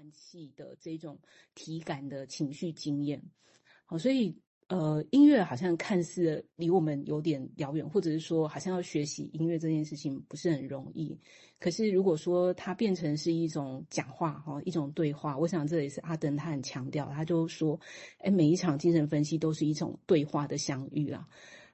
换气的这种体感的情绪经验。好，所以。呃，音乐好像看似离我们有点遥远，或者是说，好像要学习音乐这件事情不是很容易。可是如果说它变成是一种讲话哈，一种对话，我想这也是阿登他很强调，他就说，哎，每一场精神分析都是一种对话的相遇啊。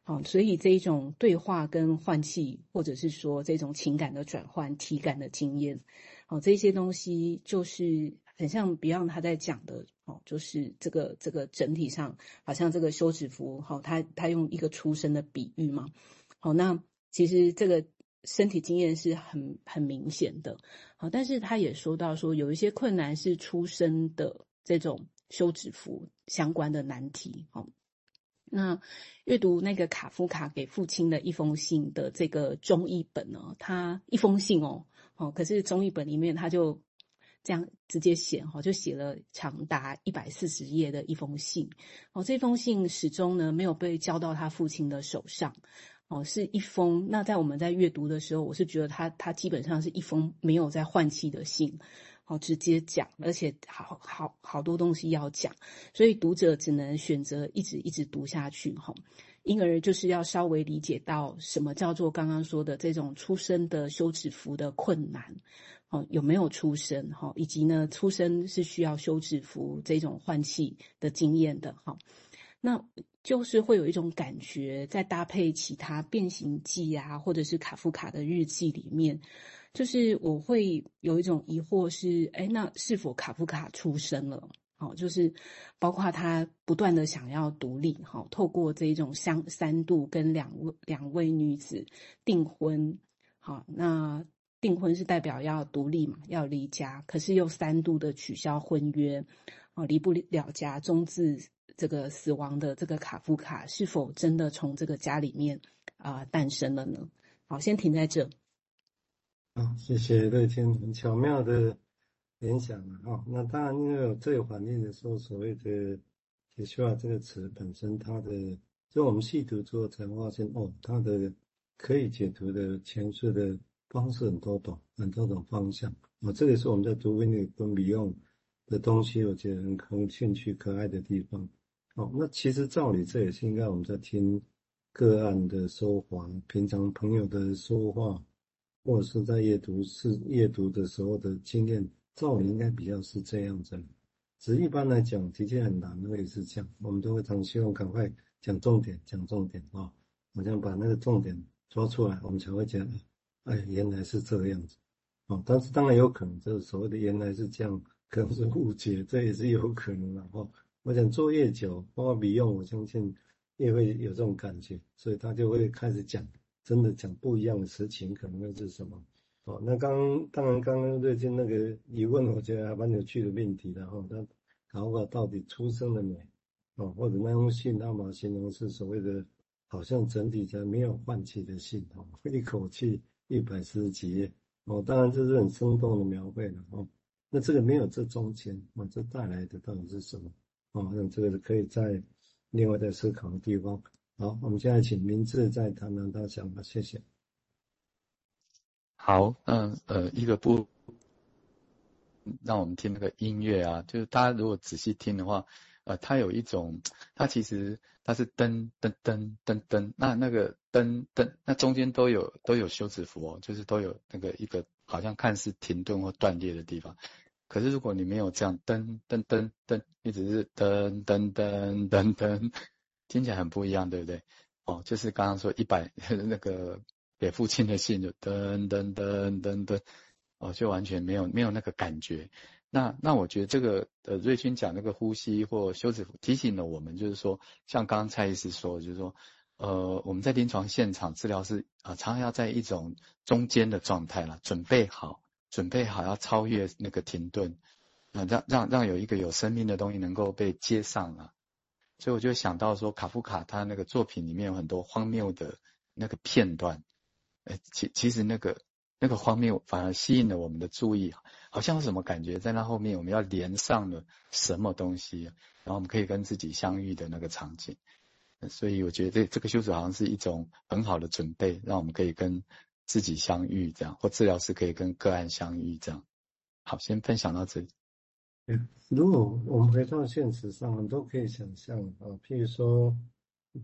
好，所以这一种对话跟换气，或者是说这种情感的转换、体感的经验，好，这些东西就是。很像 Beyond 他在讲的哦，就是这个这个整体上好像这个休止符，好，他他用一个出生的比喻嘛，好，那其实这个身体经验是很很明显的，好，但是他也说到说有一些困难是出生的这种休止符相关的难题，好，那阅读那个卡夫卡给父亲的一封信的这个中译本呢，他一封信哦，哦，可是中译本里面他就。这样直接写哈，就写了长达一百四十页的一封信。哦，这封信始终呢没有被交到他父亲的手上。哦，是一封。那在我们在阅读的时候，我是觉得他他基本上是一封没有在换气的信。哦，直接讲，而且好好好多东西要讲，所以读者只能选择一直一直读下去。哈，因而就是要稍微理解到什么叫做刚刚说的这种出生的休止符的困难。哦，有没有出生？哈，以及呢，出生是需要休止符这种换气的经验的。哈，那就是会有一种感觉，在搭配其他变形记啊，或者是卡夫卡的日记里面，就是我会有一种疑惑是：哎，那是否卡夫卡出生了？好，就是包括他不断的想要独立，好，透过这一种相三度跟两位两位女子订婚，好，那。订婚是代表要独立嘛，要离家，可是又三度的取消婚约，哦，离不了家，终至这个死亡的这个卡夫卡，是否真的从这个家里面啊诞、生了呢？好，先停在这。好，谢谢乐天很巧妙的联想了哈。那当然，因为有这个环境的时候，所谓的“解说啊”这个词本身，它的就我们细读之后才发现，哦，它的可以解读的诠释的。方式很多种，很多种方向。啊，这个是我们在读维尼跟 Beyond 的东西，我觉得很很兴趣、可爱的地方。哦，那其实照理这也是应该我们在听个案的说话，平常朋友的说话，或者是在阅读是阅读的时候的经验，照理应该比较是这样子。只一般来讲，的确很难，会是这样。我们都会常希望赶快讲重点，讲重点啊，我想把那个重点抓出来，我们才会讲。哎，原来是这个样子，哦，但是当然有可能，这所谓的原来是这样，可能是误解，这也是有可能的哈。我想做越久，包括 Beyond，我相信也会有这种感觉，所以他就会开始讲，真的讲不一样的事情，可能会是什么？哦，那刚当然刚刚最近那个疑问，我觉得还蛮有趣的命题的哈。他搞搞到底出生了没？哦，或者那封信，他把形容是所谓的，好像整体在没有换气的信，哦，一口气。一百四十几页哦，当然这是很生动的描绘了哦。那这个没有这中间哦，这带来的到底是什么哦？那这个是可以在另外再思考的地方。好，我们现在请明志再谈谈他想法，谢谢。好，嗯呃，一个不让我们听那个音乐啊，就是大家如果仔细听的话。呃，它有一种，它其实它是噔噔噔噔噔，那那个噔噔，那中间都有都有休止符哦，就是都有那个一个好像看似停顿或断裂的地方。可是如果你没有这样噔噔噔噔，你只是噔噔噔噔噔，听起来很不一样，对不对？哦，就是刚刚说一百 那个给父亲的信就噔噔噔噔噔，哦，就完全没有没有那个感觉。那那我觉得这个呃，瑞军讲那个呼吸或休止符提醒了我们，就是说，像刚刚蔡医师说，就是说，呃，我们在临床现场治疗是啊、常常要在一种中间的状态了，准备好，准备好要超越那个停顿，啊、呃，让让让有一个有生命的东西能够被接上了。所以我就想到说，卡夫卡他那个作品里面有很多荒谬的那个片段，呃，其其实那个。那个画面反而吸引了我们的注意，好像有什么感觉在那后面，我们要连上了什么东西，然后我们可以跟自己相遇的那个场景。所以我觉得这这个修辞好像是一种很好的准备，让我们可以跟自己相遇，这样或治疗师可以跟个案相遇，这样。好，先分享到这里。如果我们回到现实上，我们都可以想象啊，譬如说，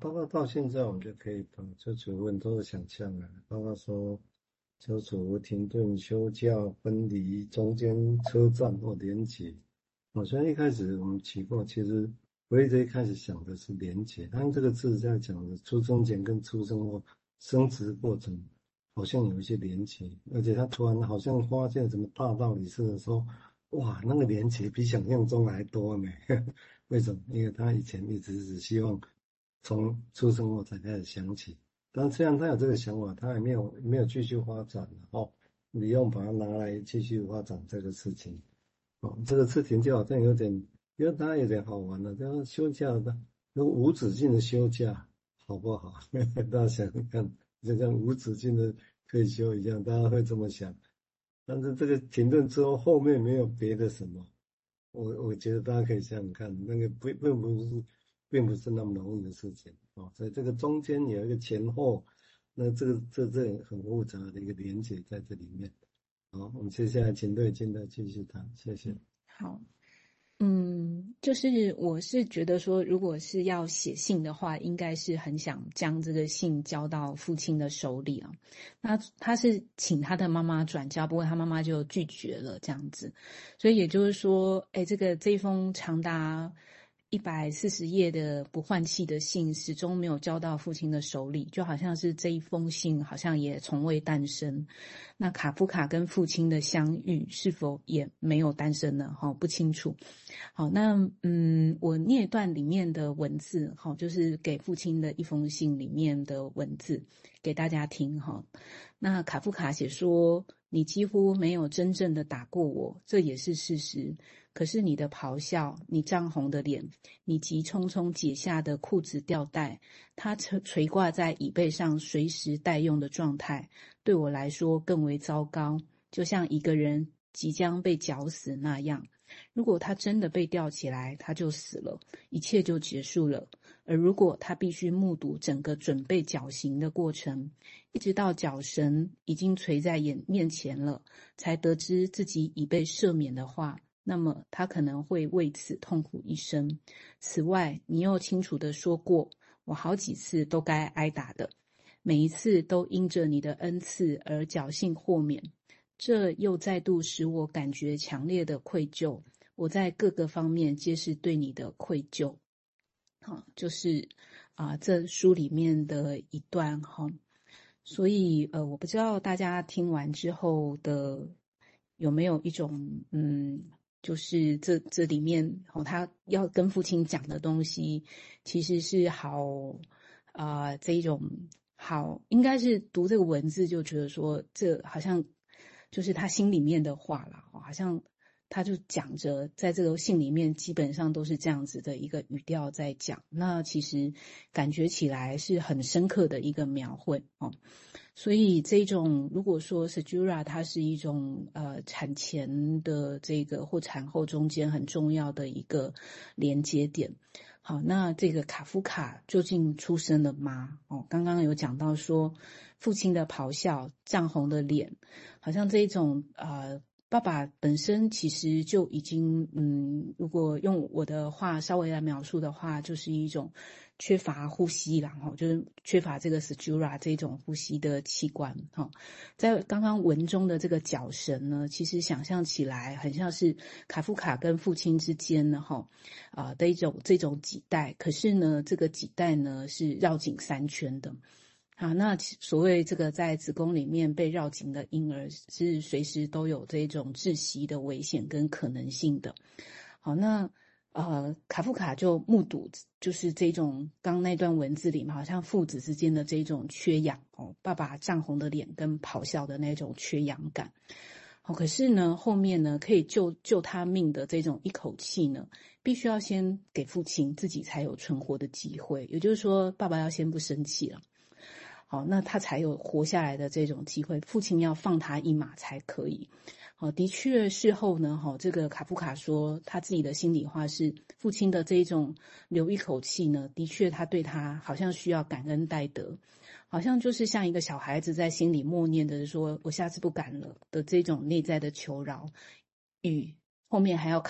包括到现在，我们就可以把这主问都是想象啊，包括说，车主停顿、休假、分离、中间车站或连结。我虽然一开始我们提过，其实我一直一开始想的是连结，但这个字在讲的出生前跟出生后生殖过程，好像有一些连结，而且他突然好像发现什么大道理似的说。哇，那个连结比想象中还多呢。为什么？因为他以前一直只希望从出生后才开始想起，但虽然他有这个想法，他也没有没有继续发展哦。你用把它拿来继续发展这个事情哦，这个事情就好像有点，因为他有点好玩了。就是休假的，用无止境的休假，好不好？大家想想看，就像无止境的退休一样，大家会这么想。但是这个停顿之后，后面没有别的什么，我我觉得大家可以想想看，那个不并不是，并不是那么容易的事情啊。所以这个中间有一个前后，那这个这这很复杂的一个连接在这里面。好，我们接下来请对金的继续谈，谢谢。好。嗯，就是我是觉得说，如果是要写信的话，应该是很想将这个信交到父亲的手里啊。那他是请他的妈妈转交，不过他妈妈就拒绝了这样子。所以也就是说，哎，这个这一封长达。一百四十页的不换气的信始终没有交到父亲的手里，就好像是这一封信好像也从未诞生。那卡夫卡跟父亲的相遇是否也没有诞生呢？哈，不清楚。好，那嗯，我念一段里面的文字，好，就是给父亲的一封信里面的文字给大家听哈。那卡夫卡写说：“你几乎没有真正的打过我，这也是事实。”可是你的咆哮，你涨红的脸，你急匆匆解下的裤子吊带，它垂垂挂在椅背上，随时待用的状态，对我来说更为糟糕，就像一个人即将被绞死那样。如果他真的被吊起来，他就死了，一切就结束了。而如果他必须目睹整个准备绞刑的过程，一直到绞绳已经垂在眼面前了，才得知自己已被赦免的话，那么他可能会为此痛苦一生。此外，你又清楚的说过，我好几次都该挨打的，每一次都因着你的恩赐而侥幸豁免。这又再度使我感觉强烈的愧疚。我在各个方面皆是对你的愧疚。好，就是啊，这书里面的一段哈。所以呃，我不知道大家听完之后的有没有一种嗯。就是这这里面哦，他要跟父亲讲的东西，其实是好啊、呃，这一种好，应该是读这个文字就觉得说，这好像就是他心里面的话了，好像他就讲着，在这个信里面基本上都是这样子的一个语调在讲，那其实感觉起来是很深刻的一个描绘哦。所以这种如果说 Sjura 它是一种呃产前的这个或产后中间很重要的一个连接点，好，那这个卡夫卡究竟出生了吗？哦，刚刚有讲到说父亲的咆哮、涨红的脸，好像这种呃。爸爸本身其实就已经，嗯，如果用我的话稍微来描述的话，就是一种缺乏呼吸，然后就是缺乏这个 Segura 这种呼吸的器官，哈，在刚刚文中的这个绞绳呢，其实想象起来很像是卡夫卡跟父亲之间呢，哈，啊的一种这种系带，可是呢，这个系带呢是绕颈三圈的。啊，那所谓这个在子宫里面被绕颈的婴儿是随时都有这种窒息的危险跟可能性的。好，那呃，卡夫卡就目睹就是这种刚那段文字里面，好像父子之间的这种缺氧哦，爸爸涨红的脸跟咆哮的那种缺氧感。好，可是呢，后面呢可以救救他命的这种一口气呢，必须要先给父亲自己才有存活的机会。也就是说，爸爸要先不生气了。好，那他才有活下来的这种机会。父亲要放他一马才可以。好，的确，事后呢，哈，这个卡夫卡说他自己的心里话是，父亲的这种留一口气呢，的确他对他好像需要感恩戴德，好像就是像一个小孩子在心里默念的说，我下次不敢了的这种内在的求饶，与后面还要看。